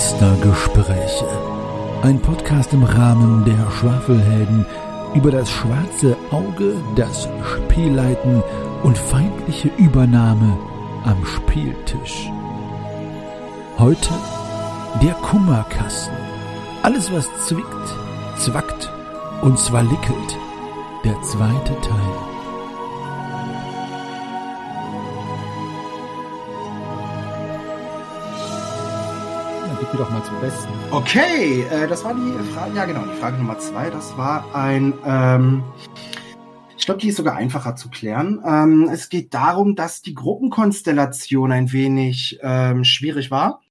Meistergespräche. Ein Podcast im Rahmen der Schwafelhelden über das schwarze Auge, das Spielleiten und feindliche Übernahme am Spieltisch. Heute der Kummerkasten. Alles, was zwickt, zwackt und zwalickelt. Der zweite Teil. Gib doch mal zum Besten. Okay, äh, das war die Frage, ja genau, die Frage Nummer zwei. Das war ein, ähm, ich glaube, die ist sogar einfacher zu klären. Ähm, es geht darum, dass die Gruppenkonstellation ein wenig ähm, schwierig war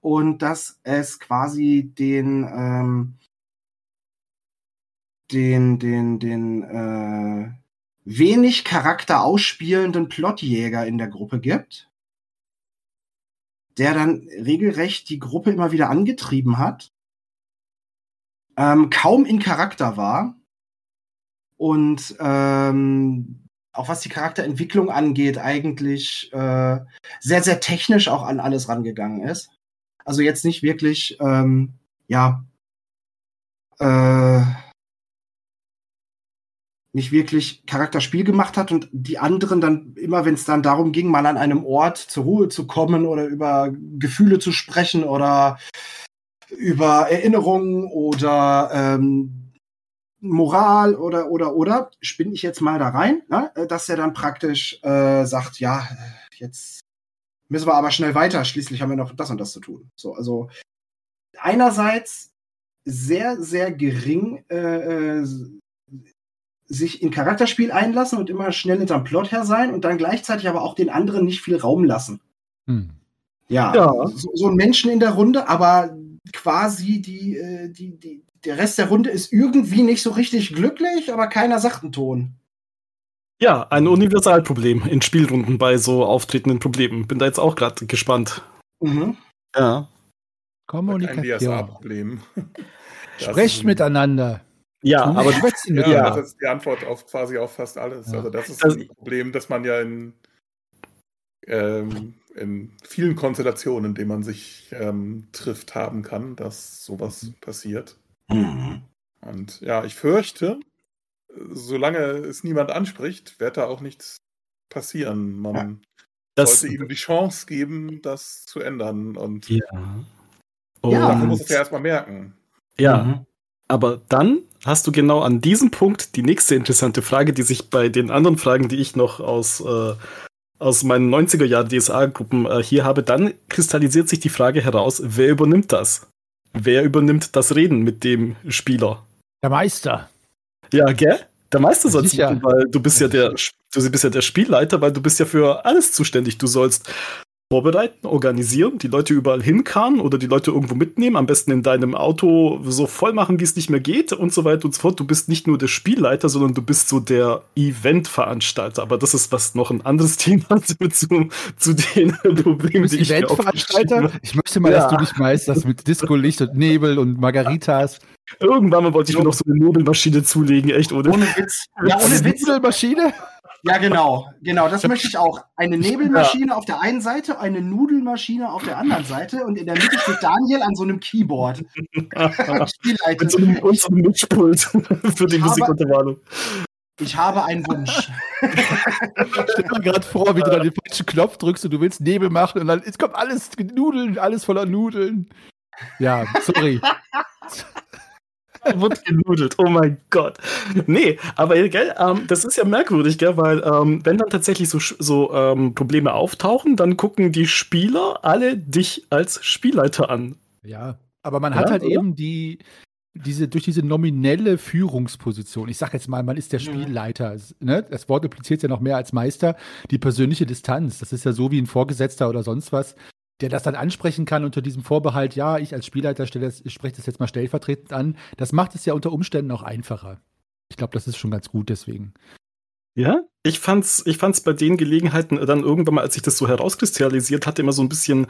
und dass es quasi den, ähm, den, den, den äh, wenig Charakter ausspielenden Plotjäger in der Gruppe gibt der dann regelrecht die Gruppe immer wieder angetrieben hat, ähm, kaum in Charakter war und ähm, auch was die Charakterentwicklung angeht, eigentlich äh, sehr, sehr technisch auch an alles rangegangen ist. Also jetzt nicht wirklich, ähm, ja, äh, nicht wirklich Charakterspiel gemacht hat und die anderen dann immer, wenn es dann darum ging, mal an einem Ort zur Ruhe zu kommen oder über Gefühle zu sprechen oder über Erinnerungen oder ähm, Moral oder oder oder spinne ich jetzt mal da rein, ne? dass er dann praktisch äh, sagt, ja, jetzt müssen wir aber schnell weiter, schließlich haben wir noch das und das zu tun. So, also einerseits sehr, sehr gering äh, äh sich in Charakterspiel einlassen und immer schnell hinterm Plot her sein und dann gleichzeitig aber auch den anderen nicht viel Raum lassen. Hm. Ja, ja. So, so, ein Menschen in der Runde, aber quasi die, äh, die, die, der Rest der Runde ist irgendwie nicht so richtig glücklich, aber keiner sagt einen Ton. Ja, ein Universalproblem in Spielrunden bei so auftretenden Problemen. Bin da jetzt auch gerade gespannt. Mhm. Ja. Kommunikation. Ein DSA-Problem. Sprecht miteinander. Ja, aber schwätzen ja, ja, das ist die Antwort auf quasi auf fast alles. Ja. Also das ist also, ein Problem, dass man ja in, ähm, in vielen Konstellationen, in denen man sich ähm, trifft, haben kann, dass sowas mhm. passiert. Mhm. Und ja, ich fürchte, solange es niemand anspricht, wird da auch nichts passieren. Man ja. sollte ihm die Chance geben, das zu ändern. Und ja. Und dafür muss es ja erstmal merken. Ja. Mhm. Aber dann hast du genau an diesem Punkt die nächste interessante Frage, die sich bei den anderen Fragen, die ich noch aus, äh, aus meinen 90er Jahren DSA-Gruppen äh, hier habe, dann kristallisiert sich die Frage heraus, wer übernimmt das? Wer übernimmt das Reden mit dem Spieler? Der Meister. Ja, gell? Der Meister soll es machen, weil du bist ja der, du bist ja der Spielleiter, weil du bist ja für alles zuständig. Du sollst vorbereiten, organisieren, die Leute überall hinkarren oder die Leute irgendwo mitnehmen, am besten in deinem Auto so voll machen, wie es nicht mehr geht und so weiter und so fort. Du bist nicht nur der Spielleiter, sondern du bist so der Eventveranstalter. Aber das ist was noch ein anderes Thema zu, zu den Problemen, die ich Eventveranstalter? Ich möchte mal, ja. dass du dich meisterst mit Disco-Licht und Nebel und Margaritas. Irgendwann mal wollte ich mir noch so eine Nudelmaschine zulegen, echt, oder? Ohne Witz. Ja, ohne Witz. Ja, genau, genau. Das möchte ich auch. Eine Nebelmaschine ja. auf der einen Seite, eine Nudelmaschine auf der anderen Seite und in der Mitte steht Daniel an so einem Keyboard. Mit so einem, und so einem Mischpult für die Musikuntermalung. Ich habe einen Wunsch. Ich stell mir gerade vor, wie du dann den falschen Knopf drückst und du willst Nebel machen und dann es kommt alles Nudeln, alles voller Nudeln. Ja, sorry. Wird genudelt, oh mein Gott. Nee, aber gell, ähm, das ist ja merkwürdig, gell, weil ähm, wenn dann tatsächlich so, so ähm, Probleme auftauchen, dann gucken die Spieler alle dich als Spielleiter an. Ja, aber man ja, hat halt oder? eben die, diese, durch diese nominelle Führungsposition, ich sag jetzt mal, man ist der Spielleiter, ne? das Wort impliziert ja noch mehr als Meister, die persönliche Distanz, das ist ja so wie ein Vorgesetzter oder sonst was, der das dann ansprechen kann unter diesem Vorbehalt, ja, ich als Spielleiter stelle das, ich spreche das jetzt mal stellvertretend an. Das macht es ja unter Umständen auch einfacher. Ich glaube, das ist schon ganz gut deswegen. Ja, ich fand's, ich fand's bei den Gelegenheiten dann irgendwann mal, als sich das so herauskristallisiert hatte, immer so ein bisschen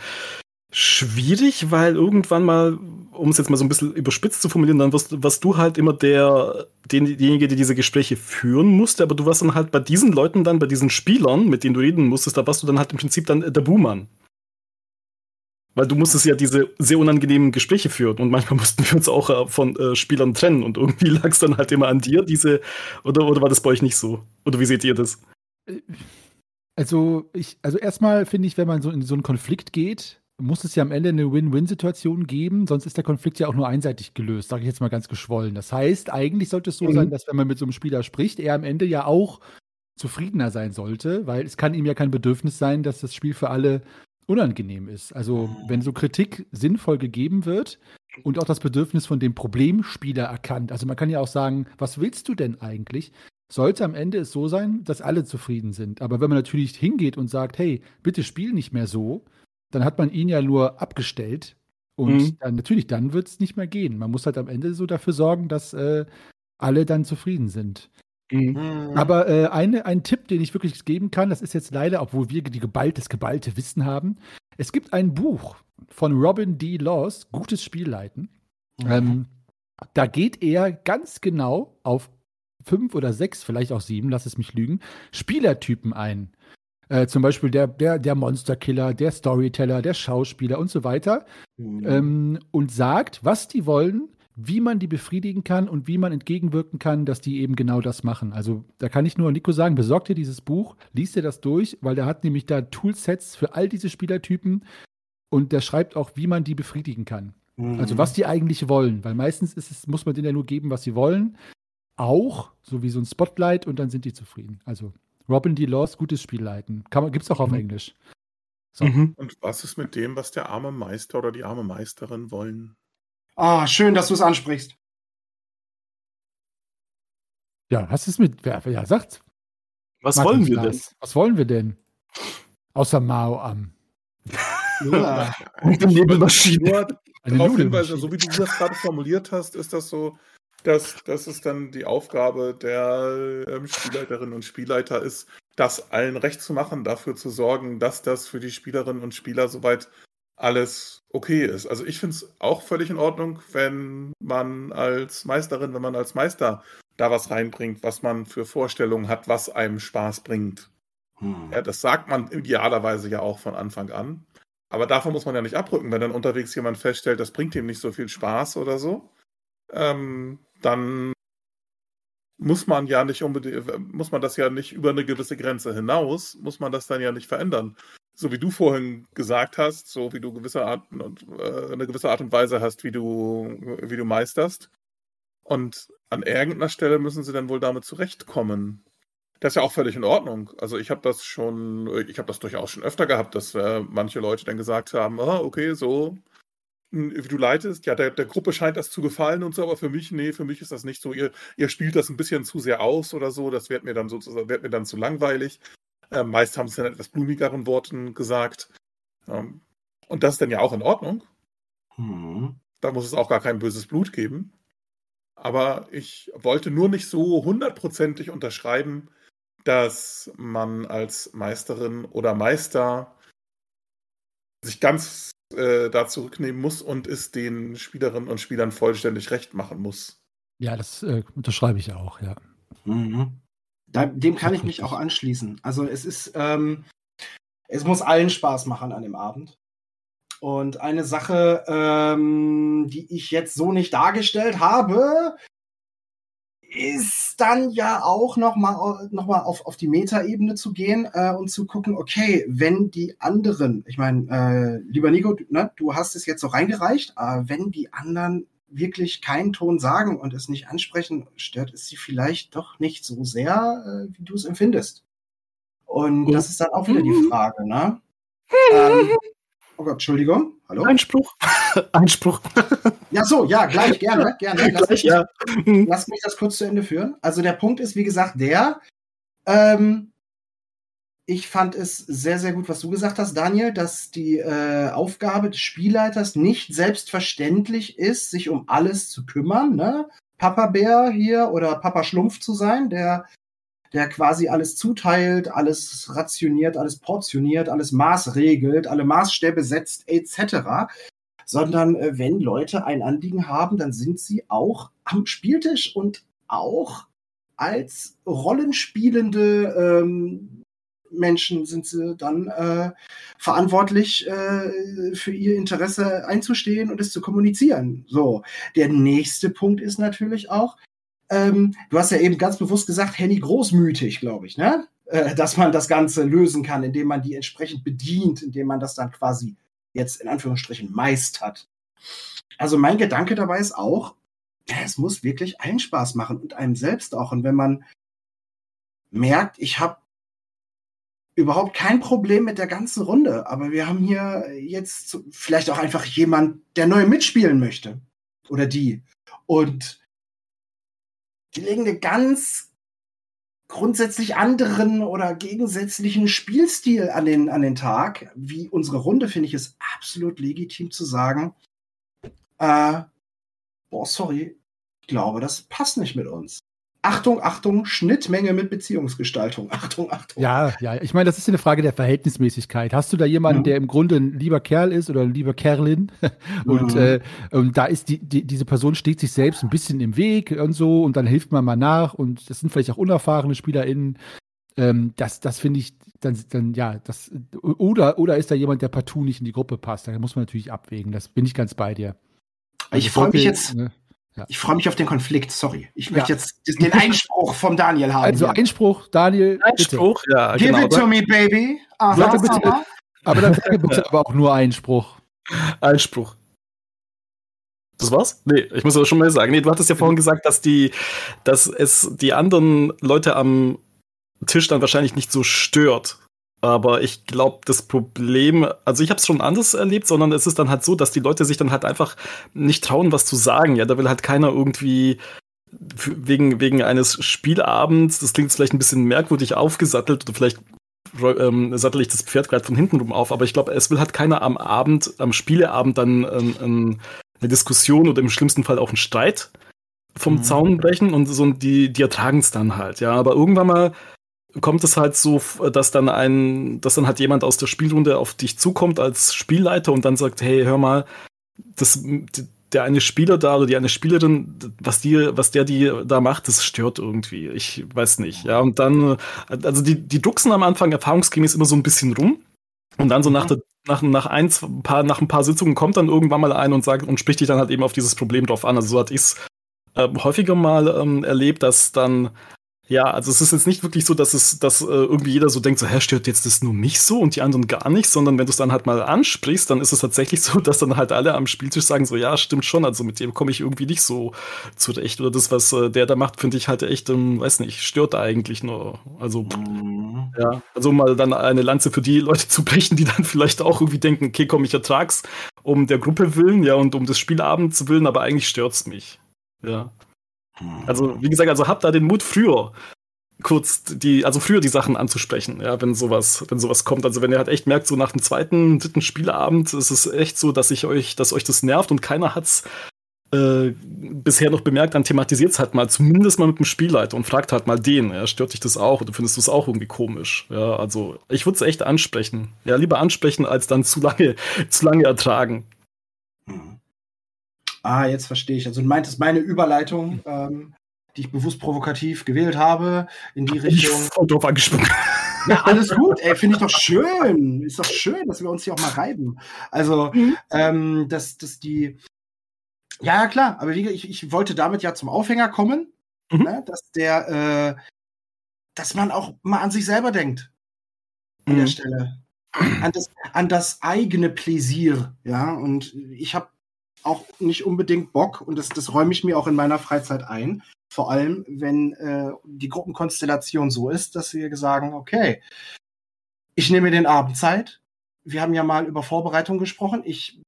schwierig, weil irgendwann mal, um es jetzt mal so ein bisschen überspitzt zu formulieren, dann wirst, warst du halt immer der, den, derjenige, der diese Gespräche führen musste, aber du warst dann halt bei diesen Leuten dann, bei diesen Spielern, mit denen du reden musstest, da warst du dann halt im Prinzip dann der Buhmann. Weil du musstest ja diese sehr unangenehmen Gespräche führen und manchmal mussten wir uns auch äh, von äh, Spielern trennen und irgendwie lag es dann halt immer an dir, diese, oder, oder war das bei euch nicht so? Oder wie seht ihr das? Also, ich, also erstmal finde ich, wenn man so in so einen Konflikt geht, muss es ja am Ende eine Win-Win-Situation geben, sonst ist der Konflikt ja auch nur einseitig gelöst, sage ich jetzt mal ganz geschwollen. Das heißt, eigentlich sollte es so mhm. sein, dass wenn man mit so einem Spieler spricht, er am Ende ja auch zufriedener sein sollte, weil es kann ihm ja kein Bedürfnis sein, dass das Spiel für alle unangenehm ist. Also wenn so Kritik sinnvoll gegeben wird und auch das Bedürfnis von dem Problemspieler erkannt. Also man kann ja auch sagen, was willst du denn eigentlich? Sollte am Ende es so sein, dass alle zufrieden sind. Aber wenn man natürlich hingeht und sagt, hey, bitte spiel nicht mehr so, dann hat man ihn ja nur abgestellt. Und mhm. dann natürlich, dann wird es nicht mehr gehen. Man muss halt am Ende so dafür sorgen, dass äh, alle dann zufrieden sind. Mhm. mhm. Aber äh, eine, ein Tipp, den ich wirklich geben kann, das ist jetzt leider, obwohl wir die geballt, das geballte Wissen haben. Es gibt ein Buch von Robin D. Laws, Gutes Spielleiten. Mhm. Ähm, da geht er ganz genau auf fünf oder sechs, vielleicht auch sieben, lass es mich lügen, Spielertypen ein. Äh, zum Beispiel der, der, der Monsterkiller, der Storyteller, der Schauspieler und so weiter. Mhm. Ähm, und sagt, was die wollen, wie man die befriedigen kann und wie man entgegenwirken kann, dass die eben genau das machen. Also da kann ich nur Nico sagen, besorg dir dieses Buch, liest dir das durch, weil der hat nämlich da Toolsets für all diese Spielertypen und der schreibt auch, wie man die befriedigen kann. Mhm. Also was die eigentlich wollen, weil meistens ist es, muss man denen ja nur geben, was sie wollen. Auch, so wie so ein Spotlight und dann sind die zufrieden. Also Robin D. Laws, gutes Spiel leiten. Gibt es auch auf mhm. Englisch. So. Mhm. Und was ist mit dem, was der arme Meister oder die arme Meisterin wollen? Ah, schön, dass du es ansprichst. Ja, was ist mit. Wer, ja, sagt. Was Martin wollen wir denn? Was wollen wir denn? Außer Mao am. Ja. Und eine Nebelmaschine. Darauf hinweisen, so wie du das gerade formuliert hast, ist das so, dass, dass es dann die Aufgabe der ähm, Spielleiterinnen und Spielleiter ist, das allen recht zu machen, dafür zu sorgen, dass das für die Spielerinnen und Spieler soweit alles okay ist. Also ich finde es auch völlig in Ordnung, wenn man als Meisterin, wenn man als Meister da was reinbringt, was man für Vorstellungen hat, was einem Spaß bringt. Hm. Ja, das sagt man idealerweise ja auch von Anfang an. Aber davon muss man ja nicht abrücken, wenn dann unterwegs jemand feststellt, das bringt ihm nicht so viel Spaß oder so. Ähm, dann muss man ja nicht unbedingt, muss man das ja nicht über eine gewisse Grenze hinaus, muss man das dann ja nicht verändern so wie du vorhin gesagt hast, so wie du gewisse Art und äh, eine gewisse Art und Weise hast, wie du, wie du meisterst. Und an irgendeiner Stelle müssen sie dann wohl damit zurechtkommen. Das ist ja auch völlig in Ordnung. Also ich habe das schon, ich habe das durchaus schon öfter gehabt, dass äh, manche Leute dann gesagt haben, ah, okay, so hm, wie du leitest, ja, der, der Gruppe scheint das zu gefallen und so, aber für mich, nee, für mich ist das nicht so. Ihr, ihr spielt das ein bisschen zu sehr aus oder so, das wird mir dann sozusagen, wird mir dann zu langweilig. Äh, meist haben sie in etwas blumigeren Worten gesagt. Ähm, und das ist dann ja auch in Ordnung. Mhm. Da muss es auch gar kein böses Blut geben. Aber ich wollte nur nicht so hundertprozentig unterschreiben, dass man als Meisterin oder Meister sich ganz äh, da zurücknehmen muss und es den Spielerinnen und Spielern vollständig recht machen muss. Ja, das äh, unterschreibe ich auch, ja. Mhm. Da, dem kann ich mich auch anschließen. Also es ist, ähm, es muss allen Spaß machen an dem Abend. Und eine Sache, ähm, die ich jetzt so nicht dargestellt habe, ist dann ja auch nochmal noch mal auf, auf die Metaebene zu gehen äh, und zu gucken, okay, wenn die anderen, ich meine, äh, lieber Nico, ne, du hast es jetzt so reingereicht, äh, wenn die anderen wirklich keinen Ton sagen und es nicht ansprechen, stört es sie vielleicht doch nicht so sehr, äh, wie du es empfindest. Und das ist dann auch wieder die mhm. Frage, ne? ähm, oh Gott, Entschuldigung. Hallo? Einspruch. Einspruch. ja, so, ja, gleich, gerne, gerne. Lass, gleich, mich, ja. lass mich das kurz zu Ende führen. Also der Punkt ist, wie gesagt, der, ähm, ich fand es sehr, sehr gut, was du gesagt hast, Daniel, dass die äh, Aufgabe des Spielleiters nicht selbstverständlich ist, sich um alles zu kümmern. Ne? Papa Bär hier oder Papa Schlumpf zu sein, der, der quasi alles zuteilt, alles rationiert, alles portioniert, alles maßregelt, alle Maßstäbe setzt, etc. Sondern äh, wenn Leute ein Anliegen haben, dann sind sie auch am Spieltisch und auch als rollenspielende ähm, Menschen sind sie dann äh, verantwortlich, äh, für ihr Interesse einzustehen und es zu kommunizieren. So, der nächste Punkt ist natürlich auch, ähm, du hast ja eben ganz bewusst gesagt, Henny großmütig, glaube ich, ne? Äh, dass man das Ganze lösen kann, indem man die entsprechend bedient, indem man das dann quasi jetzt in Anführungsstrichen meistert. Also mein Gedanke dabei ist auch, es muss wirklich allen Spaß machen und einem selbst auch. Und wenn man merkt, ich habe überhaupt kein Problem mit der ganzen Runde, aber wir haben hier jetzt vielleicht auch einfach jemand, der neu mitspielen möchte oder die. Und die legen eine ganz grundsätzlich anderen oder gegensätzlichen Spielstil an den, an den Tag, wie unsere Runde, finde ich es absolut legitim zu sagen, äh, boah, sorry, ich glaube, das passt nicht mit uns. Achtung, Achtung, Schnittmenge mit Beziehungsgestaltung. Achtung, Achtung. Ja, ja, ich meine, das ist eine Frage der Verhältnismäßigkeit. Hast du da jemanden, mhm. der im Grunde ein lieber Kerl ist oder ein lieber Kerlin? und, mhm. äh, und da ist die, die, diese Person steht sich selbst ein bisschen im Weg und so und dann hilft man mal nach und das sind vielleicht auch unerfahrene SpielerInnen. Ähm, das das finde ich dann, dann, ja, das, oder, oder ist da jemand, der partout nicht in die Gruppe passt? Da muss man natürlich abwägen. Das bin ich ganz bei dir. Also ich freue mich jetzt. Ne? Ja. Ich freue mich auf den Konflikt, sorry. Ich möchte ja. jetzt den Einspruch vom Daniel haben. Also Einspruch, Daniel. Einspruch, bitte. ja. Give genau. it to me, baby. Aha, bitte, aha. Aber dann sage bitte aber auch nur Einspruch. Einspruch. Das war's? Nee, ich muss aber schon mal sagen. Nee, du hattest ja vorhin gesagt, dass die, dass es die anderen Leute am Tisch dann wahrscheinlich nicht so stört. Aber ich glaube, das Problem, also ich habe es schon anders erlebt, sondern es ist dann halt so, dass die Leute sich dann halt einfach nicht trauen, was zu sagen. Ja, da will halt keiner irgendwie wegen, wegen eines Spielabends, das klingt vielleicht ein bisschen merkwürdig aufgesattelt oder vielleicht ähm, sattel ich das Pferd gerade von hinten rum auf, aber ich glaube, es will halt keiner am Abend, am Spieleabend dann ähm, ähm, eine Diskussion oder im schlimmsten Fall auch einen Streit vom mhm. Zaun brechen und so die, die ertragen es dann halt, ja. Aber irgendwann mal kommt es halt so, dass dann ein, dass dann halt jemand aus der Spielrunde auf dich zukommt als Spielleiter und dann sagt, hey, hör mal, das, der eine Spieler da oder die eine Spielerin, was die, was der die da macht, das stört irgendwie. Ich weiß nicht. Ja, und dann, also die, die duxen am Anfang erfahrungsgemäß immer so ein bisschen rum. Und dann so nach, der, nach, nach, ein, paar, nach ein paar Sitzungen kommt dann irgendwann mal ein und sagt und spricht dich dann halt eben auf dieses Problem drauf an. Also so hatte ich es äh, häufiger mal ähm, erlebt, dass dann ja, also es ist jetzt nicht wirklich so, dass es, dass äh, irgendwie jeder so denkt, so, hä, stört jetzt das nur mich so und die anderen gar nicht, sondern wenn du es dann halt mal ansprichst, dann ist es tatsächlich so, dass dann halt alle am Spieltisch sagen, so, ja, stimmt schon, also mit dem komme ich irgendwie nicht so zurecht. Oder das, was äh, der da macht, finde ich halt echt, ähm, weiß nicht, stört eigentlich nur. Also, mhm. ja, also mal dann eine Lanze für die Leute zu brechen, die dann vielleicht auch irgendwie denken, okay, komm, ich ertrag's um der Gruppe willen, ja, und um des Spielabends willen, aber eigentlich stört's mich. Ja. Also, wie gesagt, also habt da den Mut früher kurz die, also früher die Sachen anzusprechen, ja, wenn sowas, wenn sowas kommt. Also wenn ihr halt echt merkt, so nach dem zweiten, dritten Spielabend ist es echt so, dass ich euch, dass euch das nervt und keiner hat's äh, bisher noch bemerkt, dann thematisiert es halt mal, zumindest mal mit dem Spielleiter und fragt halt mal den, ja, stört dich das auch oder findest du es auch irgendwie komisch? Ja, also ich würde es echt ansprechen. Ja, lieber ansprechen, als dann zu lange, zu lange ertragen. Ah, jetzt verstehe ich. Also du meintest meine Überleitung, ähm, die ich bewusst provokativ gewählt habe, in die Richtung. Ich drauf angesprochen. Ja, alles gut, ey, finde ich doch schön. Ist doch schön, dass wir uns hier auch mal reiben. Also, mhm. ähm, dass, dass die. Ja, ja, klar, aber wie, ich, ich wollte damit ja zum Aufhänger kommen, mhm. ne, dass der, äh, dass man auch mal an sich selber denkt. An mhm. der Stelle. An das, an das eigene Pläsier, ja. Und ich habe auch nicht unbedingt Bock und das, das räume ich mir auch in meiner Freizeit ein. Vor allem, wenn äh, die Gruppenkonstellation so ist, dass wir sagen, okay, ich nehme den Abend Zeit. Wir haben ja mal über Vorbereitung gesprochen. Ich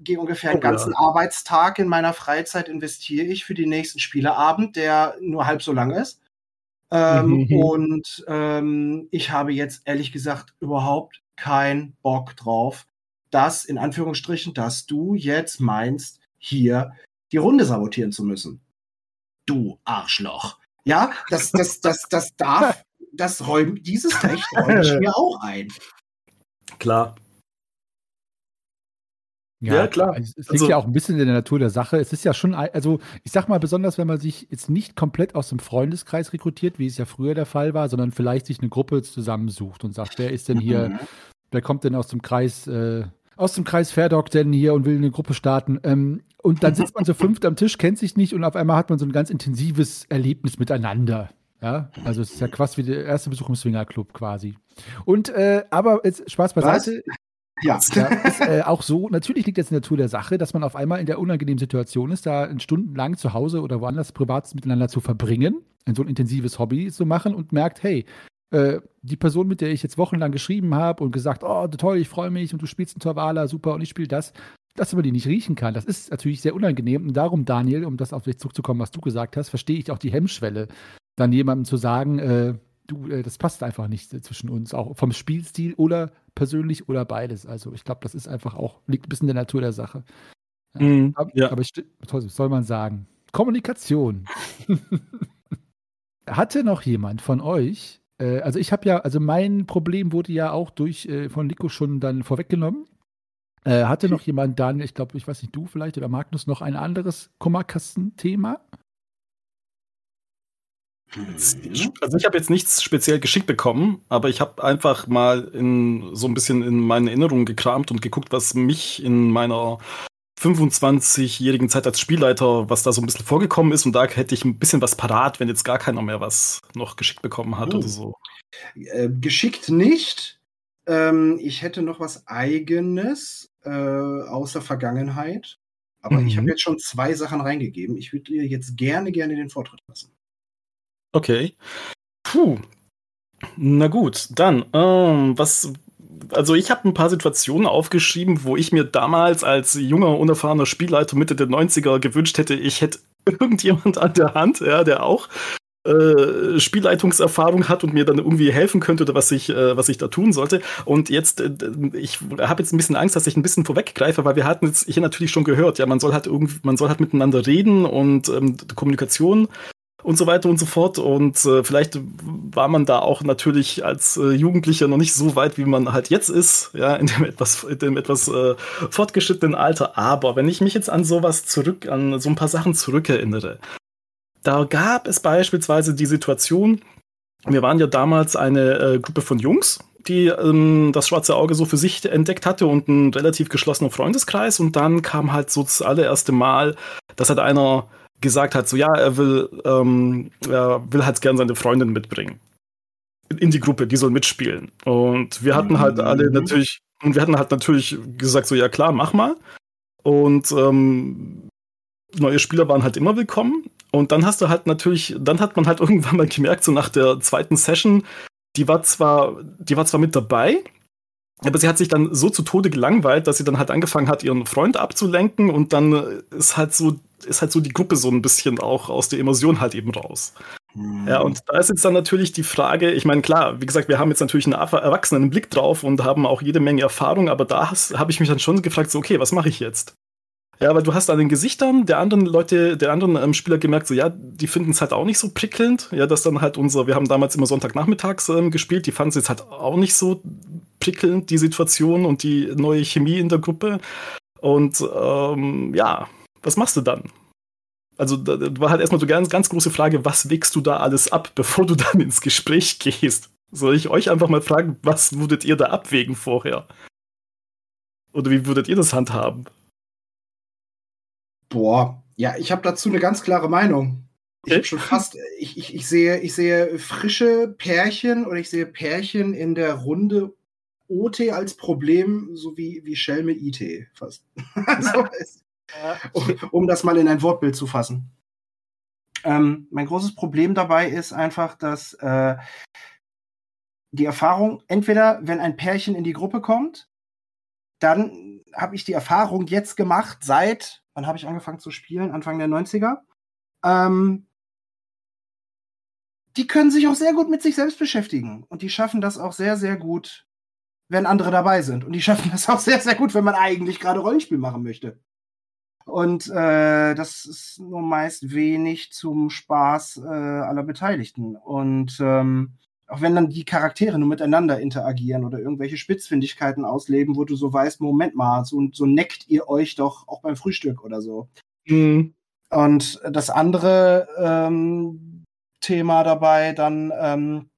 gehe ungefähr einen ganzen Arbeitstag in meiner Freizeit investiere ich für den nächsten Spieleabend, der nur halb so lang ist. Ähm, mhm. Und ähm, ich habe jetzt ehrlich gesagt überhaupt keinen Bock drauf, dass, in Anführungsstrichen, dass du jetzt meinst, hier die Runde sabotieren zu müssen. Du Arschloch. Ja, das, das, das, das darf, das räumt, dieses Recht räume ich mir auch ein. Klar. Ja, ja, klar. Es, es liegt also, ja auch ein bisschen in der Natur der Sache. Es ist ja schon, also ich sag mal, besonders wenn man sich jetzt nicht komplett aus dem Freundeskreis rekrutiert, wie es ja früher der Fall war, sondern vielleicht sich eine Gruppe zusammensucht und sagt, wer ist denn hier, mhm. wer kommt denn aus dem Kreis, äh, aus dem Kreis Fairdock denn hier und will eine Gruppe starten. Ähm, und dann sitzt man so fünft am Tisch, kennt sich nicht und auf einmal hat man so ein ganz intensives Erlebnis miteinander. Ja, also es ist ja quasi wie der erste Besuch im Swingerclub quasi. Und äh, aber jetzt Spaß beiseite. Was? Ja. ja ist äh, auch so, natürlich liegt jetzt in der Natur der Sache, dass man auf einmal in der unangenehmen Situation ist, da stundenlang zu Hause oder woanders privat miteinander zu verbringen, ein so ein intensives Hobby zu machen und merkt, hey, äh, die Person, mit der ich jetzt wochenlang geschrieben habe und gesagt, oh, toll, ich freue mich und du spielst einen Torwala, super und ich spiele das, dass man die nicht riechen kann, das ist natürlich sehr unangenehm. Und darum, Daniel, um das auf dich zurückzukommen, was du gesagt hast, verstehe ich auch die Hemmschwelle, dann jemandem zu sagen, äh, du, äh, das passt einfach nicht äh, zwischen uns, auch vom Spielstil oder persönlich oder beides. Also ich glaube, das ist einfach auch, liegt ein bisschen in der Natur der Sache. Mm, aber, ja. aber was soll man sagen? Kommunikation. Hatte noch jemand von euch, äh, also ich habe ja, also mein Problem wurde ja auch durch äh, von Nico schon dann vorweggenommen. Äh, hatte noch jemand dann, ich glaube, ich weiß nicht, du vielleicht oder Magnus, noch ein anderes Kummerkasten-Thema? Also ich habe jetzt nichts speziell geschickt bekommen, aber ich habe einfach mal in so ein bisschen in meinen Erinnerungen gekramt und geguckt, was mich in meiner 25-jährigen Zeit als Spielleiter, was da so ein bisschen vorgekommen ist und da hätte ich ein bisschen was parat, wenn jetzt gar keiner mehr was noch geschickt bekommen hat oh. oder so. Äh, geschickt nicht. Ähm, ich hätte noch was eigenes äh, aus der Vergangenheit. Aber mhm. ich habe jetzt schon zwei Sachen reingegeben. Ich würde dir jetzt gerne, gerne den Vortritt lassen. Okay. Puh. Na gut, dann, ähm, was. Also ich habe ein paar Situationen aufgeschrieben, wo ich mir damals als junger, unerfahrener Spielleiter Mitte der 90er gewünscht hätte, ich hätte irgendjemand an der Hand, ja, der auch äh, Spielleitungserfahrung hat und mir dann irgendwie helfen könnte oder was ich, äh, was ich da tun sollte. Und jetzt, äh, ich habe jetzt ein bisschen Angst, dass ich ein bisschen vorweggreife, weil wir hatten jetzt hier natürlich schon gehört, ja, man soll halt irgendwie, man soll halt miteinander reden und ähm, Kommunikation und so weiter und so fort. Und äh, vielleicht war man da auch natürlich als äh, Jugendlicher noch nicht so weit, wie man halt jetzt ist, ja, in dem etwas, in dem etwas äh, fortgeschrittenen Alter. Aber wenn ich mich jetzt an sowas zurück, an so ein paar Sachen zurückerinnere, da gab es beispielsweise die Situation, wir waren ja damals eine äh, Gruppe von Jungs, die ähm, das schwarze Auge so für sich entdeckt hatte und ein relativ geschlossener Freundeskreis. Und dann kam halt so das allererste Mal, dass halt einer gesagt hat, so ja, er will, ähm, er will halt gern seine Freundin mitbringen. In die Gruppe, die soll mitspielen. Und wir hatten halt mhm. alle natürlich, und wir hatten halt natürlich gesagt, so ja klar, mach mal. Und ähm, neue Spieler waren halt immer willkommen. Und dann hast du halt natürlich, dann hat man halt irgendwann mal gemerkt, so nach der zweiten Session, die war zwar, die war zwar mit dabei, aber sie hat sich dann so zu Tode gelangweilt, dass sie dann halt angefangen hat, ihren Freund abzulenken und dann ist halt so ist halt so die Gruppe so ein bisschen auch aus der Emotion halt eben raus. Mhm. Ja, und da ist jetzt dann natürlich die Frage, ich meine, klar, wie gesagt, wir haben jetzt natürlich einen erwachsenen Blick drauf und haben auch jede Menge Erfahrung, aber da habe ich mich dann schon gefragt, so, okay, was mache ich jetzt? Ja, weil du hast an den Gesichtern der anderen Leute, der anderen ähm, Spieler gemerkt, so ja, die finden es halt auch nicht so prickelnd. Ja, dass dann halt unser, wir haben damals immer Sonntagnachmittags ähm, gespielt, die fanden es jetzt halt auch nicht so prickelnd, die Situation und die neue Chemie in der Gruppe. Und ähm, ja, was machst du dann? Also da, war halt erstmal so ganz, ganz große Frage, was wägst du da alles ab, bevor du dann ins Gespräch gehst? Soll ich euch einfach mal fragen, was würdet ihr da abwägen vorher? Oder wie würdet ihr das handhaben? Boah, ja, ich habe dazu eine ganz klare Meinung. Ich habe schon fast, ich, ich, ich, sehe, ich sehe frische Pärchen oder ich sehe Pärchen in der Runde OT als Problem, so wie, wie Shell mit IT fast. also, es, um, um, das mal in ein Wortbild zu fassen. Ähm, mein großes Problem dabei ist einfach, dass äh, die Erfahrung, entweder wenn ein Pärchen in die Gruppe kommt, dann habe ich die Erfahrung jetzt gemacht, seit, wann habe ich angefangen zu spielen? Anfang der 90er. Ähm, die können sich auch sehr gut mit sich selbst beschäftigen. Und die schaffen das auch sehr, sehr gut, wenn andere dabei sind. Und die schaffen das auch sehr, sehr gut, wenn man eigentlich gerade Rollenspiel machen möchte. Und äh, das ist nur meist wenig zum Spaß äh, aller Beteiligten. Und ähm, Auch wenn dann die Charaktere nur miteinander interagieren oder irgendwelche Spitzfindigkeiten ausleben, wo du so weißt, Moment mal, so, so neckt ihr euch doch auch beim Frühstück oder so. Mhm. Und das andere ähm, Thema dabei, dann ähm,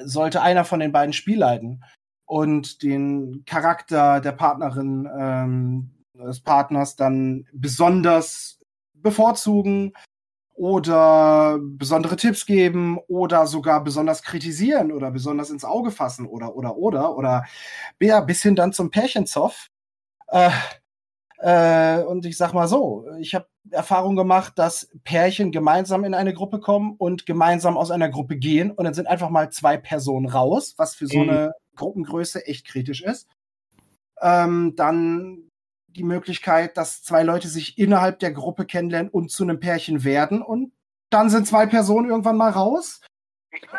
sollte einer von den beiden Spiel leiten und den Charakter der Partnerin ähm, des Partners dann besonders bevorzugen oder besondere Tipps geben oder sogar besonders kritisieren oder besonders ins Auge fassen oder oder oder oder ja, bis hin dann zum Pärchenzoff. Äh, äh, und ich sag mal so, ich habe Erfahrung gemacht, dass Pärchen gemeinsam in eine Gruppe kommen und gemeinsam aus einer Gruppe gehen und dann sind einfach mal zwei Personen raus, was für so mhm. eine Gruppengröße echt kritisch ist. Ähm, dann die Möglichkeit, dass zwei Leute sich innerhalb der Gruppe kennenlernen und zu einem Pärchen werden und dann sind zwei Personen irgendwann mal raus.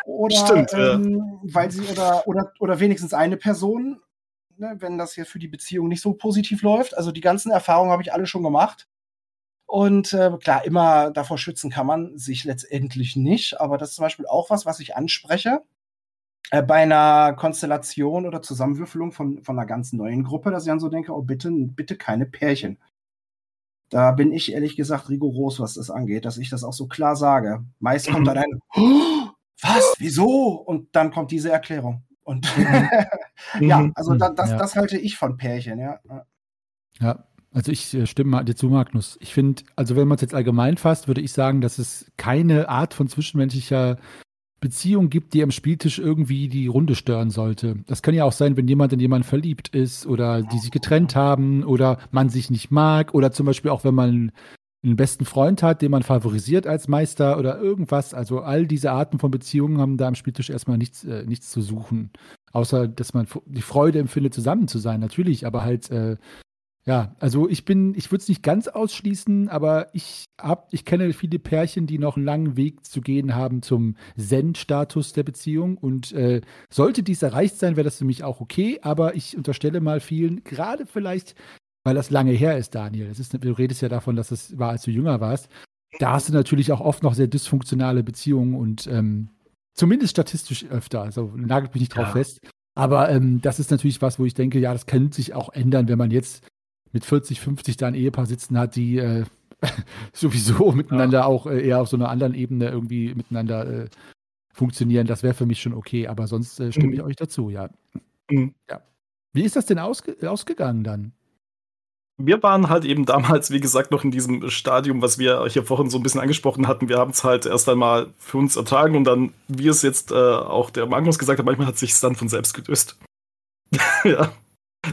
Oder Stimmt, ähm, ja. weil sie oder, oder, oder wenigstens eine Person, ne, wenn das jetzt für die Beziehung nicht so positiv läuft. Also die ganzen Erfahrungen habe ich alle schon gemacht. Und äh, klar, immer davor schützen kann man sich letztendlich nicht, aber das ist zum Beispiel auch was, was ich anspreche äh, bei einer Konstellation oder Zusammenwürfelung von, von einer ganz neuen Gruppe, dass ich dann so denke, oh bitte, bitte keine Pärchen. Da bin ich ehrlich gesagt rigoros, was das angeht, dass ich das auch so klar sage. Meist kommt dann ein, oh, was, wieso? Und dann kommt diese Erklärung. Und ja, mhm. also da, das, ja. das halte ich von Pärchen, ja. Ja, also ich äh, stimme dir zu, Magnus. Ich finde, also wenn man es jetzt allgemein fasst, würde ich sagen, dass es keine Art von zwischenmenschlicher Beziehung gibt, die am Spieltisch irgendwie die Runde stören sollte. Das kann ja auch sein, wenn jemand in jemanden verliebt ist oder die sich getrennt haben oder man sich nicht mag oder zum Beispiel auch, wenn man einen besten Freund hat, den man favorisiert als Meister oder irgendwas. Also all diese Arten von Beziehungen haben da am Spieltisch erstmal nichts, äh, nichts zu suchen. Außer, dass man die Freude empfindet, zusammen zu sein, natürlich, aber halt äh, ja, also ich bin, ich würde es nicht ganz ausschließen, aber ich hab, ich kenne viele Pärchen, die noch einen langen Weg zu gehen haben zum Zen-Status der Beziehung. Und äh, sollte dies erreicht sein, wäre das für mich auch okay. Aber ich unterstelle mal vielen, gerade vielleicht, weil das lange her ist, Daniel. Das ist, du redest ja davon, dass es war, als du jünger warst. Da hast du natürlich auch oft noch sehr dysfunktionale Beziehungen und ähm, zumindest statistisch öfter. Also nagelt mich nicht drauf ja. fest. Aber ähm, das ist natürlich was, wo ich denke, ja, das könnte sich auch ändern, wenn man jetzt mit 40, 50 da ein Ehepaar sitzen hat, die äh, sowieso miteinander ja. auch äh, eher auf so einer anderen Ebene irgendwie miteinander äh, funktionieren, das wäre für mich schon okay. Aber sonst äh, stimme mhm. ich euch dazu, ja. Mhm. ja. Wie ist das denn ausge ausgegangen dann? Wir waren halt eben damals, wie gesagt, noch in diesem Stadium, was wir hier vorhin so ein bisschen angesprochen hatten. Wir haben es halt erst einmal für uns ertragen und dann, wie es jetzt äh, auch der Magnus gesagt hat, manchmal hat sich dann von selbst gelöst. ja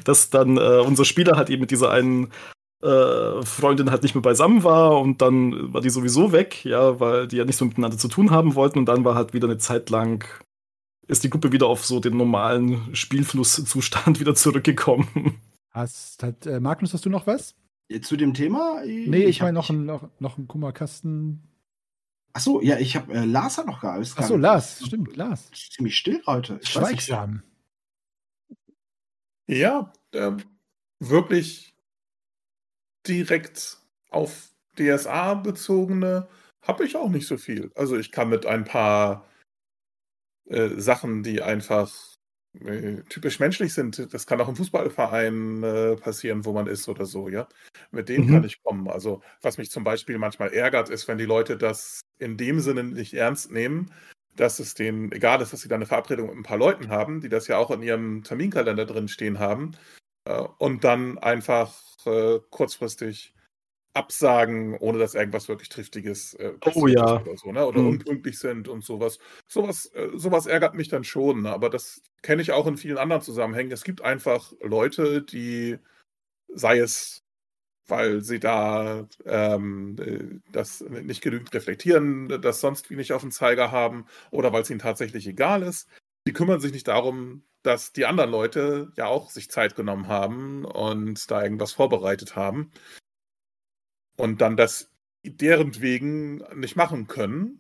dass dann äh, unser Spieler halt eben mit dieser einen äh, Freundin halt nicht mehr beisammen war und dann war die sowieso weg, ja, weil die ja nicht so miteinander zu tun haben wollten und dann war halt wieder eine Zeit lang ist die Gruppe wieder auf so den normalen Spielflusszustand wieder zurückgekommen. Hast, hat, äh, Magnus, hast du noch was? Zu dem Thema? Nee, ich, ich meine noch, ein, noch, noch einen Kummerkasten. Achso, ja, ich habe äh, Lars hat noch gar alles. Achso, Lars, stimmt, Lars. Ziemlich still heute. Ich Schweigsam. Ja, äh, wirklich direkt auf DSA bezogene habe ich auch nicht so viel. Also ich kann mit ein paar äh, Sachen, die einfach äh, typisch menschlich sind, das kann auch im Fußballverein äh, passieren, wo man ist oder so, ja. Mit denen mhm. kann ich kommen. Also was mich zum Beispiel manchmal ärgert, ist, wenn die Leute das in dem Sinne nicht ernst nehmen, dass es denen egal ist, dass sie da eine Verabredung mit ein paar Leuten haben, die das ja auch in ihrem Terminkalender drin stehen haben, äh, und dann einfach äh, kurzfristig absagen, ohne dass irgendwas wirklich Triftiges äh, oh, ja. oder so, ne? Oder mhm. unpünktlich sind und sowas. Sowas, äh, sowas ärgert mich dann schon, aber das kenne ich auch in vielen anderen Zusammenhängen. Es gibt einfach Leute, die, sei es weil sie da ähm, äh, das nicht genügend reflektieren, das sonst wie nicht auf dem Zeiger haben oder weil es ihnen tatsächlich egal ist. Die kümmern sich nicht darum, dass die anderen Leute ja auch sich Zeit genommen haben und da irgendwas vorbereitet haben und dann das deren wegen nicht machen können.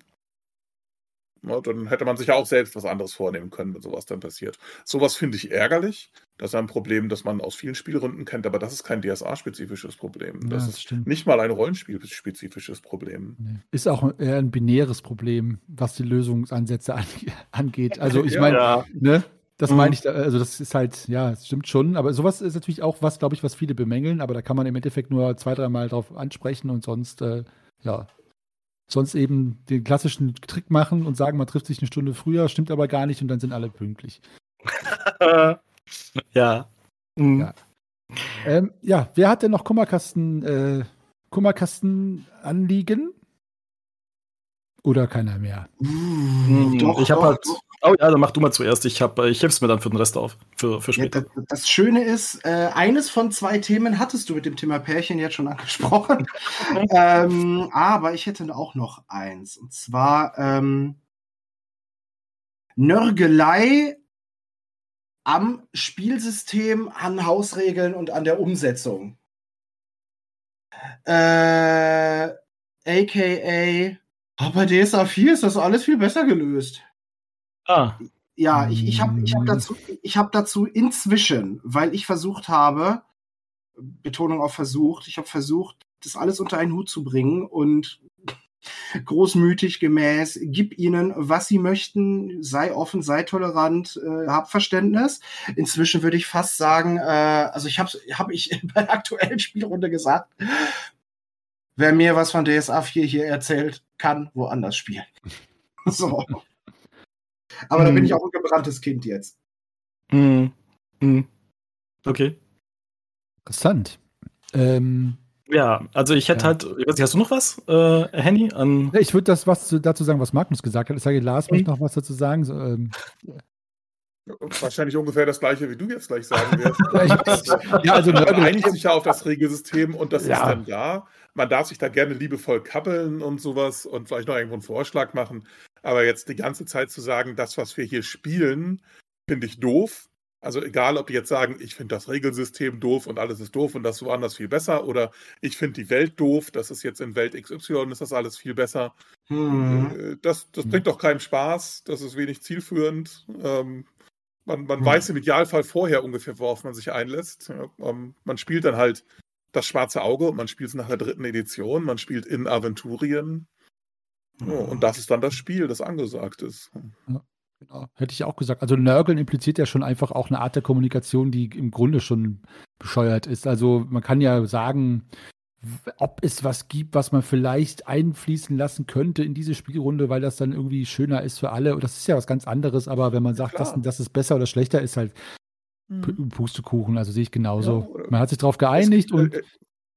Na, dann hätte man sich ja auch selbst was anderes vornehmen können, wenn sowas dann passiert. Sowas finde ich ärgerlich. Das ist ein Problem, das man aus vielen Spielrunden kennt, aber das ist kein DSA-spezifisches Problem. Das, ja, das ist stimmt. nicht mal ein Rollenspiel-spezifisches Problem. Nee. Ist auch eher ein binäres Problem, was die Lösungsansätze angeht. Also ich meine, ja. ne, das mhm. meine ich, da, also das ist halt, ja, es stimmt schon, aber sowas ist natürlich auch was, glaube ich, was viele bemängeln, aber da kann man im Endeffekt nur zwei, dreimal drauf ansprechen und sonst, äh, ja, sonst eben den klassischen Trick machen und sagen, man trifft sich eine Stunde früher, stimmt aber gar nicht und dann sind alle pünktlich. ja. Mhm. Ja. Ähm, ja, wer hat denn noch Kummerkasten, äh, Kummerkasten-Anliegen? Oder keiner mehr? Mmh, doch, ich habe halt. Oh ja, dann mach du mal zuerst. Ich, hab, ich heb's mir dann für den Rest auf. Für, für später. Ja, das, das, Schöne ist, äh, eines von zwei Themen hattest du mit dem Thema Pärchen jetzt schon angesprochen. ähm, aber ich hätte auch noch eins. Und zwar ähm, Nörgelei am Spielsystem, an Hausregeln und an der Umsetzung. Äh, AKA aber bei DSA 4 ist das alles viel besser gelöst. Ah. Ja, ich, ich habe ich hab dazu, hab dazu inzwischen, weil ich versucht habe, Betonung auf versucht, ich habe versucht, das alles unter einen Hut zu bringen und großmütig gemäß, gib ihnen, was sie möchten, sei offen, sei tolerant, äh, hab Verständnis. Inzwischen würde ich fast sagen, äh, also ich habe hab ich bei der aktuellen Spielrunde gesagt, wer mir was von DSA 4 hier erzählt, kann woanders spielen. so. Aber da bin ich hm. auch ein gebranntes Kind jetzt. Mm. Mm. Okay. Interessant. Ähm, ja, also ich hätte ja. halt, ich weiß nicht, hast du noch was, äh, Henny? An ich würde das was dazu sagen, was Magnus gesagt hat. Ich sage, Lars möchte noch was dazu sagen. So, ähm, Wahrscheinlich ungefähr das gleiche, wie du jetzt gleich sagen wirst. ja, also man einigt sich ja auf das Regelsystem und das ja. ist dann da. Man darf sich da gerne liebevoll kappeln und sowas und vielleicht noch irgendwo einen Vorschlag machen. Aber jetzt die ganze Zeit zu sagen, das, was wir hier spielen, finde ich doof. Also egal, ob die jetzt sagen, ich finde das Regelsystem doof und alles ist doof und das woanders viel besser oder ich finde die Welt doof, das ist jetzt in Welt XY, ist das alles viel besser. Hm. Das, das bringt doch keinen Spaß, das ist wenig zielführend. Ähm, man, man hm. weiß im Idealfall vorher ungefähr, worauf man sich einlässt. Ja, ähm, man spielt dann halt das schwarze Auge und man spielt es nach der dritten Edition, man spielt in Aventurien. Ja, und das ist dann das Spiel, das angesagt ist. Ja, genau. Hätte ich auch gesagt. Also Nörgeln impliziert ja schon einfach auch eine Art der Kommunikation, die im Grunde schon bescheuert ist. Also man kann ja sagen, ob es was gibt, was man vielleicht einfließen lassen könnte in diese Spielrunde, weil das dann irgendwie schöner ist für alle. Und das ist ja was ganz anderes, aber wenn man sagt, ja, das, das ist besser oder schlechter, ist halt mhm. Pustekuchen. Also sehe ich genauso. Ja, man hat sich darauf geeinigt gibt, und.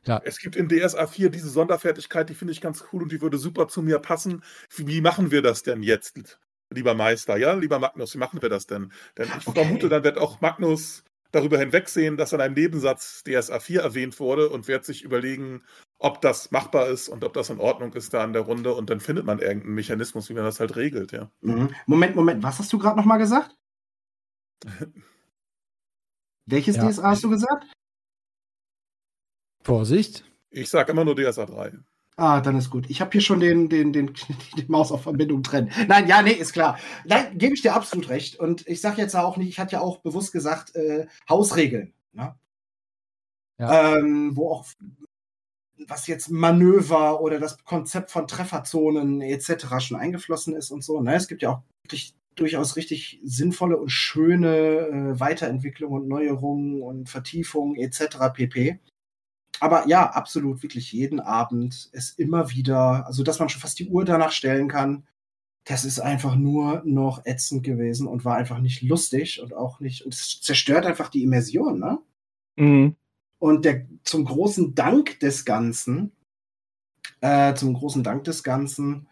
Ja. Es gibt in DSA 4 diese Sonderfertigkeit, die finde ich ganz cool und die würde super zu mir passen. Wie machen wir das denn jetzt, lieber Meister? Ja, lieber Magnus, wie machen wir das denn? Denn ich okay. vermute, dann wird auch Magnus darüber hinwegsehen, dass in einem Nebensatz DSA 4 erwähnt wurde und wird sich überlegen, ob das machbar ist und ob das in Ordnung ist da an der Runde und dann findet man irgendeinen Mechanismus, wie man das halt regelt, ja. Mhm. Moment, Moment, was hast du gerade nochmal gesagt? Welches ja. DSA hast du gesagt? Vorsicht. Ich sag immer nur DSA 3. Ah, dann ist gut. Ich habe hier schon den, den, den, die Maus auf Verbindung drin. Nein, ja, nee, ist klar. Nein, gebe ich dir absolut recht. Und ich sage jetzt auch nicht, ich hatte ja auch bewusst gesagt, äh, Hausregeln. Ne? Ja. Ähm, wo auch was jetzt Manöver oder das Konzept von Trefferzonen etc. schon eingeflossen ist und so. Ne? Es gibt ja auch wirklich durchaus richtig sinnvolle und schöne äh, Weiterentwicklungen und Neuerungen und Vertiefungen etc. pp aber ja, absolut, wirklich jeden Abend es immer wieder, also dass man schon fast die Uhr danach stellen kann. Das ist einfach nur noch ätzend gewesen und war einfach nicht lustig und auch nicht, und es zerstört einfach die Immersion, ne? Mhm. Und der, zum großen Dank des Ganzen, äh, zum großen Dank des Ganzen,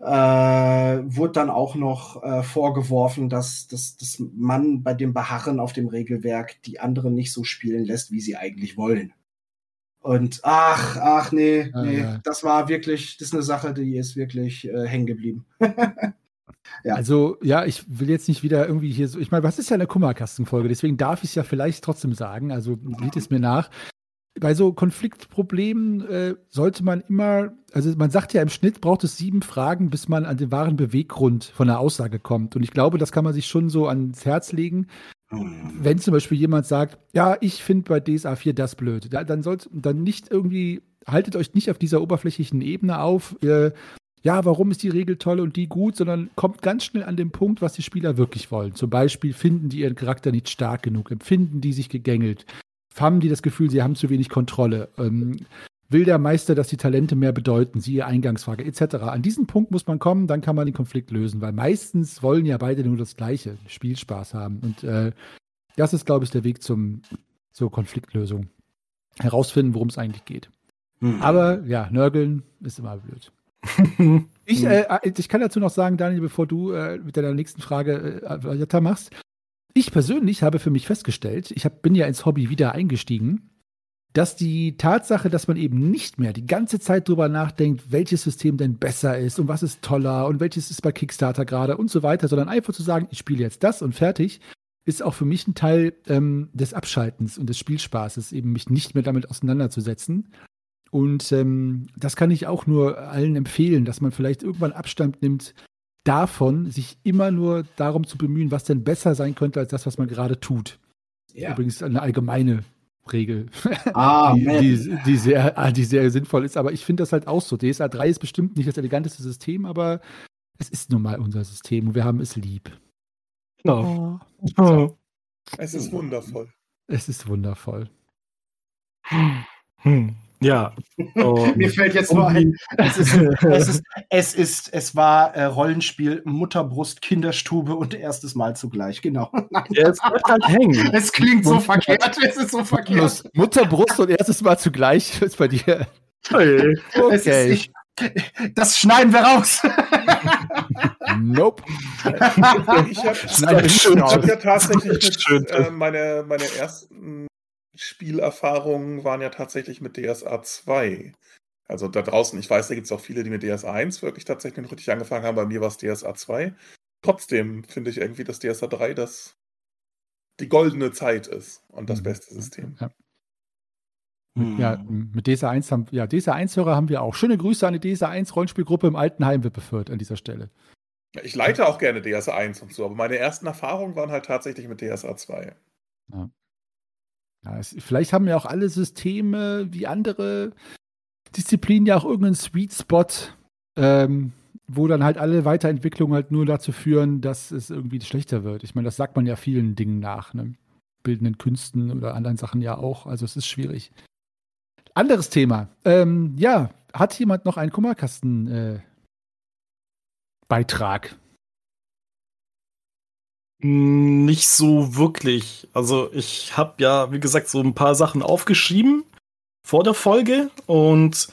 äh, wurde dann auch noch äh, vorgeworfen, dass, dass, dass man bei dem Beharren auf dem Regelwerk die anderen nicht so spielen lässt, wie sie eigentlich wollen. Und ach, ach, nee, ah, nee, ja. das war wirklich, das ist eine Sache, die ist wirklich äh, hängen geblieben. ja. Also, ja, ich will jetzt nicht wieder irgendwie hier so, ich meine, was ist ja eine Kummerkastenfolge, deswegen darf ich es ja vielleicht trotzdem sagen, also sieht es mir nach. bei so Konfliktproblemen äh, sollte man immer, also man sagt ja im Schnitt braucht es sieben Fragen, bis man an den wahren Beweggrund von der Aussage kommt. Und ich glaube, das kann man sich schon so ans Herz legen. Hm. Wenn zum Beispiel jemand sagt, ja, ich finde bei DSA 4 das blöd, dann sollte dann nicht irgendwie, haltet euch nicht auf dieser oberflächlichen Ebene auf, äh, ja, warum ist die Regel toll und die gut, sondern kommt ganz schnell an den Punkt, was die Spieler wirklich wollen. Zum Beispiel finden die ihren Charakter nicht stark genug, empfinden die sich gegängelt, haben die das Gefühl, sie haben zu wenig Kontrolle. Ähm, will der Meister, dass die Talente mehr bedeuten, siehe Eingangsfrage etc. An diesen Punkt muss man kommen, dann kann man den Konflikt lösen, weil meistens wollen ja beide nur das Gleiche, Spielspaß haben. Und äh, das ist, glaube ich, der Weg zum, zur Konfliktlösung. Herausfinden, worum es eigentlich geht. Mhm. Aber ja, nörgeln ist immer blöd. ich, äh, ich kann dazu noch sagen, Daniel, bevor du äh, mit deiner nächsten Frage äh, weiter machst, ich persönlich habe für mich festgestellt, ich hab, bin ja ins Hobby wieder eingestiegen, dass die Tatsache, dass man eben nicht mehr die ganze Zeit drüber nachdenkt, welches System denn besser ist und was ist toller und welches ist bei Kickstarter gerade und so weiter, sondern einfach zu sagen, ich spiele jetzt das und fertig, ist auch für mich ein Teil ähm, des Abschaltens und des Spielspaßes, eben mich nicht mehr damit auseinanderzusetzen. Und ähm, das kann ich auch nur allen empfehlen, dass man vielleicht irgendwann Abstand nimmt davon, sich immer nur darum zu bemühen, was denn besser sein könnte als das, was man gerade tut. Ja. Übrigens eine allgemeine Regel, ah, die, die, die, sehr, ah, die sehr sinnvoll ist. Aber ich finde das halt auch so. DSA 3 ist bestimmt nicht das eleganteste System, aber es ist nun mal unser System und wir haben es lieb. Oh. Oh. Es ist wundervoll. Es ist wundervoll. Hm. Ja. Um, Mir fällt jetzt nur ein, es ist, es ist, es, ist, es war äh, Rollenspiel Mutterbrust, Kinderstube und erstes Mal zugleich, genau. Ja, es bleibt halt hängen. Es klingt so verkehrt, es ist so verkehrt. Mutterbrust und erstes Mal zugleich ist bei dir. Okay. okay. Ist, ich, das schneiden wir raus. nope. ich habe hab ja tatsächlich mit, äh, meine, meine ersten Spielerfahrungen waren ja tatsächlich mit DSA 2. Also da draußen, ich weiß, da gibt es auch viele, die mit DSA 1 wirklich tatsächlich noch richtig angefangen haben. Bei mir war es DSA 2. Trotzdem finde ich irgendwie, dass DSA 3 das die goldene Zeit ist und das mhm. beste System. Ja. Ja, mit DSA 1 haben ja DSA 1 Hörer haben wir auch. Schöne Grüße an die DSA 1 Rollenspielgruppe im Altenheim wird befördert an dieser Stelle. Ich leite auch gerne DSA 1 und so, aber meine ersten Erfahrungen waren halt tatsächlich mit DSA 2. Ja. Ja, es, vielleicht haben ja auch alle Systeme wie andere Disziplinen ja auch irgendeinen Sweet Spot, ähm, wo dann halt alle Weiterentwicklungen halt nur dazu führen, dass es irgendwie schlechter wird. Ich meine, das sagt man ja vielen Dingen nach, ne? bildenden Künsten oder anderen Sachen ja auch. Also es ist schwierig. Anderes Thema. Ähm, ja, hat jemand noch einen Kummerkasten-Beitrag? Äh, nicht so wirklich. Also ich habe ja, wie gesagt, so ein paar Sachen aufgeschrieben vor der Folge und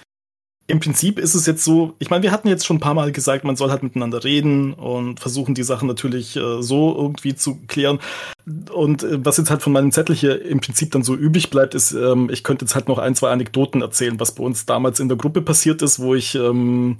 im Prinzip ist es jetzt so, ich meine, wir hatten jetzt schon ein paar Mal gesagt, man soll halt miteinander reden und versuchen, die Sachen natürlich äh, so irgendwie zu klären. Und äh, was jetzt halt von meinem Zettel hier im Prinzip dann so übrig bleibt, ist, ähm, ich könnte jetzt halt noch ein, zwei Anekdoten erzählen, was bei uns damals in der Gruppe passiert ist, wo ich ähm,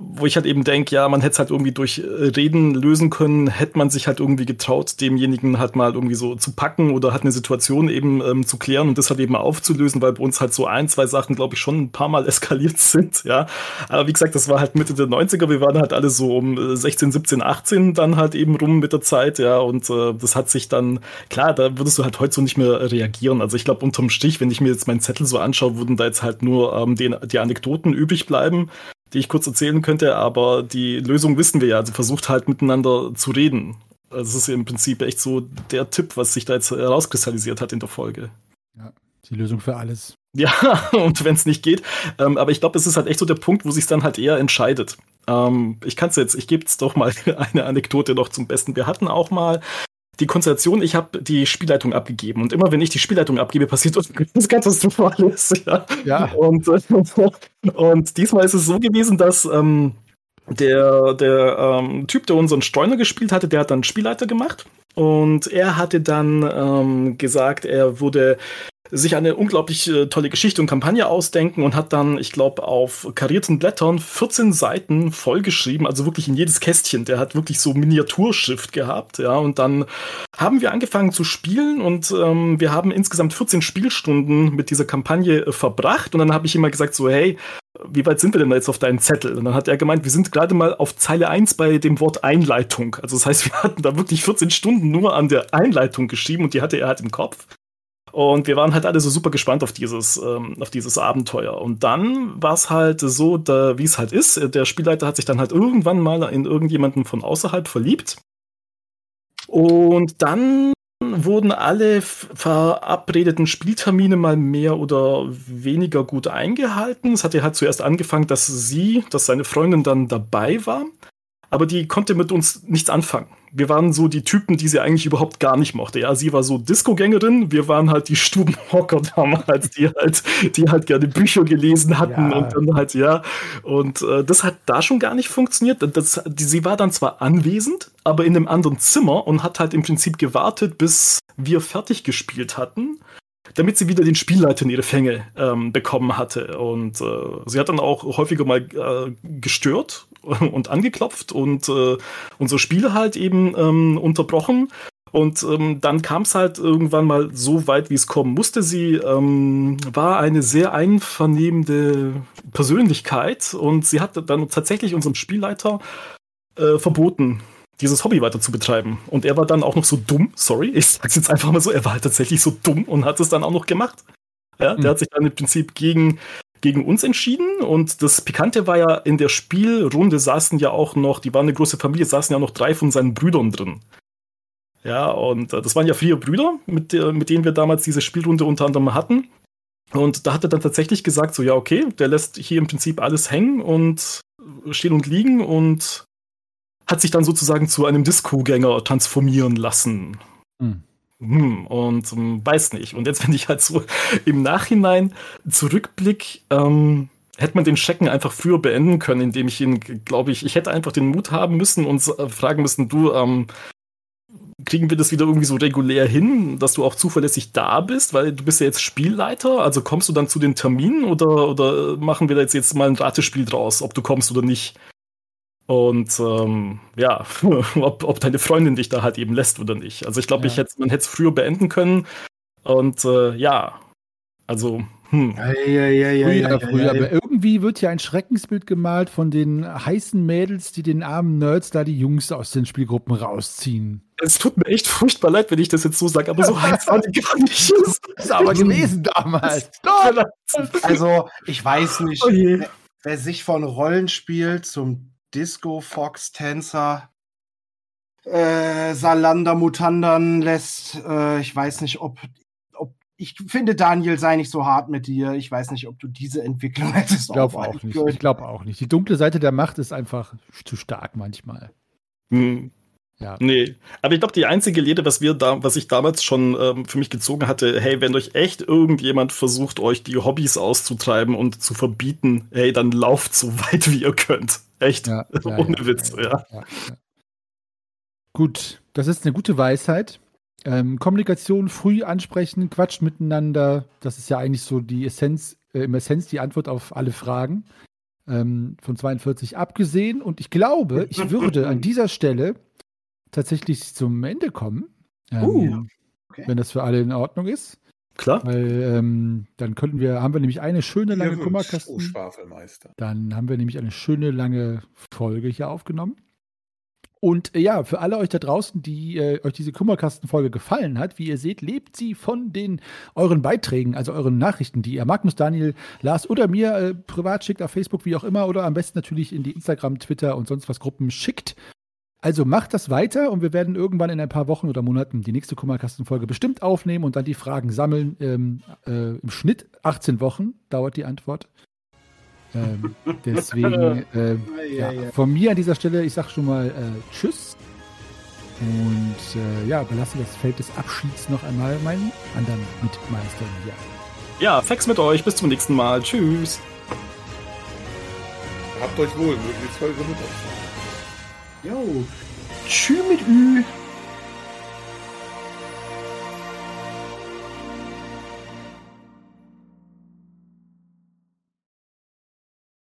wo ich halt eben denke, ja, man hätte es halt irgendwie durch äh, Reden lösen können, hätte man sich halt irgendwie getraut, demjenigen halt mal irgendwie so zu packen oder halt eine Situation eben ähm, zu klären und das halt eben aufzulösen, weil bei uns halt so ein, zwei Sachen, glaube ich, schon ein paar Mal eskaliert sind, ja. Aber wie gesagt, das war halt Mitte der 90er, wir waren halt alle so um 16, 17, 18 dann halt eben rum mit der Zeit, ja, und äh, das hat sich dann, klar, da würdest du halt heute so nicht mehr reagieren. Also ich glaube, unterm Stich, wenn ich mir jetzt meinen Zettel so anschaue, würden da jetzt halt nur ähm, die, die Anekdoten übrig bleiben die ich kurz erzählen könnte, aber die Lösung wissen wir ja. Also versucht halt miteinander zu reden. Also das ist im Prinzip echt so der Tipp, was sich da jetzt herauskristallisiert hat in der Folge. Ja, die Lösung für alles. Ja, und wenn es nicht geht. Ähm, aber ich glaube, es ist halt echt so der Punkt, wo sich dann halt eher entscheidet. Ähm, ich kann es jetzt, ich gebe es doch mal eine Anekdote noch zum Besten. Wir hatten auch mal die Konstellation, ich habe die Spielleitung abgegeben und immer wenn ich die Spielleitung abgebe, passiert was Katastrophales. Ja. ja. Und, und diesmal ist es so gewesen, dass ähm, der, der ähm, Typ, der unseren Streuner gespielt hatte, der hat dann Spielleiter gemacht und er hatte dann ähm, gesagt, er würde sich eine unglaublich äh, tolle Geschichte und Kampagne ausdenken und hat dann, ich glaube, auf karierten Blättern 14 Seiten vollgeschrieben, also wirklich in jedes Kästchen. Der hat wirklich so Miniaturschrift gehabt, ja. Und dann haben wir angefangen zu spielen und ähm, wir haben insgesamt 14 Spielstunden mit dieser Kampagne äh, verbracht. Und dann habe ich immer gesagt, so, hey, wie weit sind wir denn jetzt auf deinen Zettel? Und dann hat er gemeint, wir sind gerade mal auf Zeile 1 bei dem Wort Einleitung. Also das heißt, wir hatten da wirklich 14 Stunden nur an der Einleitung geschrieben und die hatte er halt im Kopf. Und wir waren halt alle so super gespannt auf dieses, ähm, auf dieses Abenteuer. Und dann war es halt so, wie es halt ist. Der Spielleiter hat sich dann halt irgendwann mal in irgendjemanden von außerhalb verliebt. Und dann wurden alle verabredeten Spieltermine mal mehr oder weniger gut eingehalten. Es hatte halt zuerst angefangen, dass sie, dass seine Freundin dann dabei war aber die konnte mit uns nichts anfangen. Wir waren so die Typen, die sie eigentlich überhaupt gar nicht mochte. Ja, sie war so Disco-Gängerin, wir waren halt die Stubenhocker damals, die halt, die halt gerne Bücher gelesen hatten ja. und dann halt, ja. Und äh, das hat da schon gar nicht funktioniert. Das, die, sie war dann zwar anwesend, aber in einem anderen Zimmer und hat halt im Prinzip gewartet, bis wir fertig gespielt hatten damit sie wieder den Spielleiter in ihre Fänge ähm, bekommen hatte. Und äh, sie hat dann auch häufiger mal äh, gestört und angeklopft und äh, unsere Spiele halt eben ähm, unterbrochen. Und ähm, dann kam es halt irgendwann mal so weit, wie es kommen musste. Sie ähm, war eine sehr einvernehmende Persönlichkeit und sie hat dann tatsächlich unserem Spielleiter äh, verboten, dieses Hobby weiter zu betreiben. Und er war dann auch noch so dumm, sorry, ich sag's jetzt einfach mal so, er war halt tatsächlich so dumm und hat es dann auch noch gemacht. Ja, der mhm. hat sich dann im Prinzip gegen gegen uns entschieden. Und das Pikante war ja, in der Spielrunde saßen ja auch noch, die waren eine große Familie, saßen ja noch drei von seinen Brüdern drin. Ja, und äh, das waren ja vier Brüder, mit, der, mit denen wir damals diese Spielrunde unter anderem hatten. Und da hat er dann tatsächlich gesagt, so ja, okay, der lässt hier im Prinzip alles hängen und stehen und liegen und hat sich dann sozusagen zu einem Disco-Gänger transformieren lassen. Mhm. Hm, und ähm, weiß nicht. Und jetzt, wenn ich halt so im Nachhinein zurückblick, ähm, hätte man den Schecken einfach früher beenden können, indem ich ihn, glaube ich, ich hätte einfach den Mut haben müssen und äh, fragen müssen, du, ähm, kriegen wir das wieder irgendwie so regulär hin, dass du auch zuverlässig da bist, weil du bist ja jetzt Spielleiter, also kommst du dann zu den Terminen oder, oder machen wir da jetzt, jetzt mal ein Ratespiel draus, ob du kommst oder nicht? Und ähm, ja, ob, ob deine Freundin dich da halt eben lässt oder nicht. Also ich glaube, ja. ich hätte, man hätte es früher beenden können. Und äh, ja, also hm. Ja, ja, ja, ja, früher, ja, früher. Aber irgendwie wird ja ein Schreckensbild gemalt von den heißen Mädels, die den armen Nerds da die Jungs aus den Spielgruppen rausziehen. Es tut mir echt furchtbar leid, wenn ich das jetzt so sage, aber so heiß war die gar nicht. Das ist aber gewesen damals. Also, ich weiß nicht, oh wer, wer sich von Rollenspiel zum Disco Fox Tänzer äh, Salander Mutandern lässt. Äh, ich weiß nicht, ob, ob ich finde, Daniel sei nicht so hart mit dir. Ich weiß nicht, ob du diese Entwicklung hättest. Ich glaube auch nicht. Ich glaube auch nicht. Die dunkle Seite der Macht ist einfach zu stark manchmal. Hm. Ja. Nee, aber ich glaube, die einzige Lehre, was wir da, was ich damals schon ähm, für mich gezogen hatte, hey, wenn euch echt irgendjemand versucht, euch die Hobbys auszutreiben und zu verbieten, hey, dann lauft so weit wie ihr könnt. Echt. Ja, ja, Ohne Witz, ja. Gut, das ist eine gute Weisheit. Ähm, Kommunikation früh ansprechen, Quatsch miteinander, das ist ja eigentlich so die Essenz, äh, im Essenz die Antwort auf alle Fragen. Ähm, von 42 abgesehen. Und ich glaube, ich würde an dieser Stelle tatsächlich zum Ende kommen. Ähm, uh, okay. Wenn das für alle in Ordnung ist. Klar. Weil ähm, dann könnten wir, haben wir nämlich eine schöne lange Ihr Kummerkasten. Oh, Schwafelmeister. Dann haben wir nämlich eine schöne lange Folge hier aufgenommen. Und äh, ja, für alle euch da draußen, die äh, euch diese Kummerkastenfolge gefallen hat, wie ihr seht, lebt sie von den euren Beiträgen, also euren Nachrichten, die ihr Magnus, Daniel, Lars oder mir äh, privat schickt auf Facebook, wie auch immer, oder am besten natürlich in die Instagram, Twitter und sonst was Gruppen schickt. Also macht das weiter und wir werden irgendwann in ein paar Wochen oder Monaten die nächste Kummerkastenfolge bestimmt aufnehmen und dann die Fragen sammeln. Ähm, äh, Im Schnitt 18 Wochen dauert die Antwort. Ähm, deswegen äh, ja, von mir an dieser Stelle, ich sage schon mal äh, Tschüss und äh, ja, überlasse das Feld des Abschieds noch einmal meinen anderen Mitmeistern hier. Ja, Fax mit euch, bis zum nächsten Mal. Tschüss. Habt euch wohl, möglichst eure Mittagsschlaf. Jo. Tschü mit Ü.